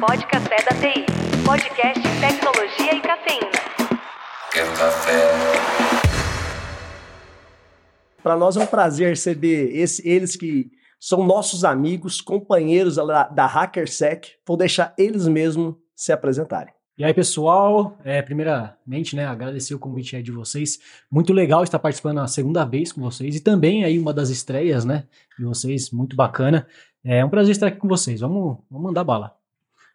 Pode Café da TI. Podcast Tecnologia e Cafeína. Quer café? Para nós é um prazer receber esse- eles que são nossos amigos, companheiros da, da HackerSec. Vou deixar eles mesmos se apresentarem. E aí, pessoal, é, primeiramente, né, agradecer o convite aí de vocês. Muito legal estar participando a segunda vez com vocês e também aí uma das estreias, né, de vocês, muito bacana. É um prazer estar aqui com vocês. Vamos, vamos mandar bala.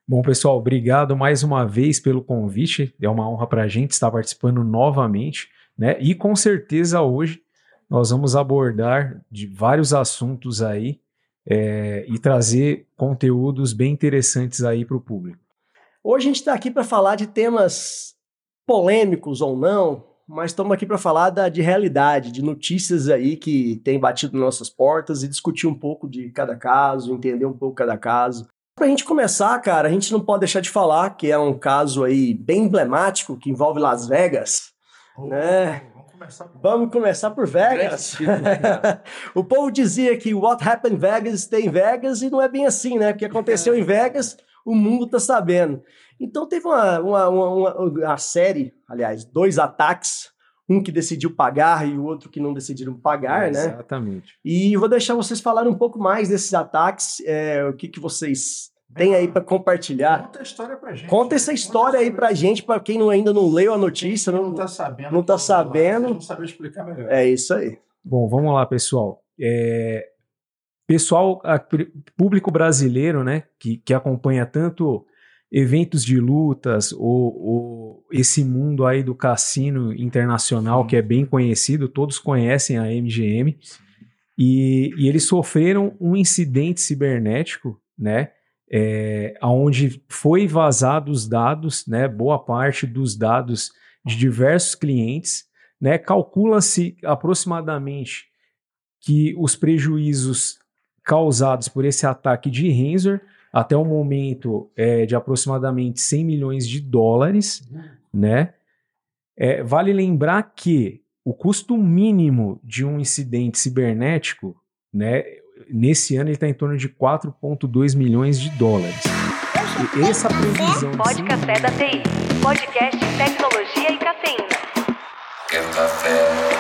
Bom, pessoal, obrigado mais uma vez pelo convite. É uma honra para a gente estar participando novamente, né? E com certeza hoje nós vamos abordar de vários assuntos aí é, e trazer conteúdos bem interessantes aí para o público. Hoje a gente está aqui para falar de temas polêmicos ou não, mas estamos aqui para falar da, de realidade, de notícias aí que têm batido nossas portas e discutir um pouco de cada caso, entender um pouco cada caso. Para a gente começar, cara, a gente não pode deixar de falar que é um caso aí bem emblemático que envolve Las Vegas. né? Vamos começar por Vamos começar por Vegas. o povo dizia que what happened in Vegas stay em Vegas e não é bem assim, né? Porque aconteceu em Vegas, o mundo tá sabendo. Então teve uma, uma, uma, uma- uma série, aliás, dois ataques, um que decidiu pagar e o outro que não decidiram pagar, né? Exatamente. E vou deixar vocês falarem um pouco mais desses ataques, é, o que, que vocês têm aí para compartilhar. Conta a história pra gente. Conta essa história aí pra gente, para quem não, ainda não leu a notícia. Não, Não, tá sabendo. não tá sabendo. Não sabe explicar melhor. É isso aí. Bom, vamos lá, pessoal. É, pessoal, a- público brasileiro, né, que, que acompanha tanto eventos de lutas ou, ou esse mundo aí do cassino internacional Sim. que é bem conhecido, todos conhecem a MGM e, e eles sofreram um incidente cibernético, né, é, onde foi vazados dados, né, boa parte dos dados de diversos clientes, né, calcula-se aproximadamente que os prejuízos causados por esse ataque de Renzor até o momento é de aproximadamente 100 milhões de dólares, né? É, vale lembrar que o custo mínimo de um incidente cibernético, né, nesse ano ele está em torno de 4,2 milhões de dólares. E essa previsão de Pode 100 Café da TI. Podcast Tecnologia e Cafeína. Café?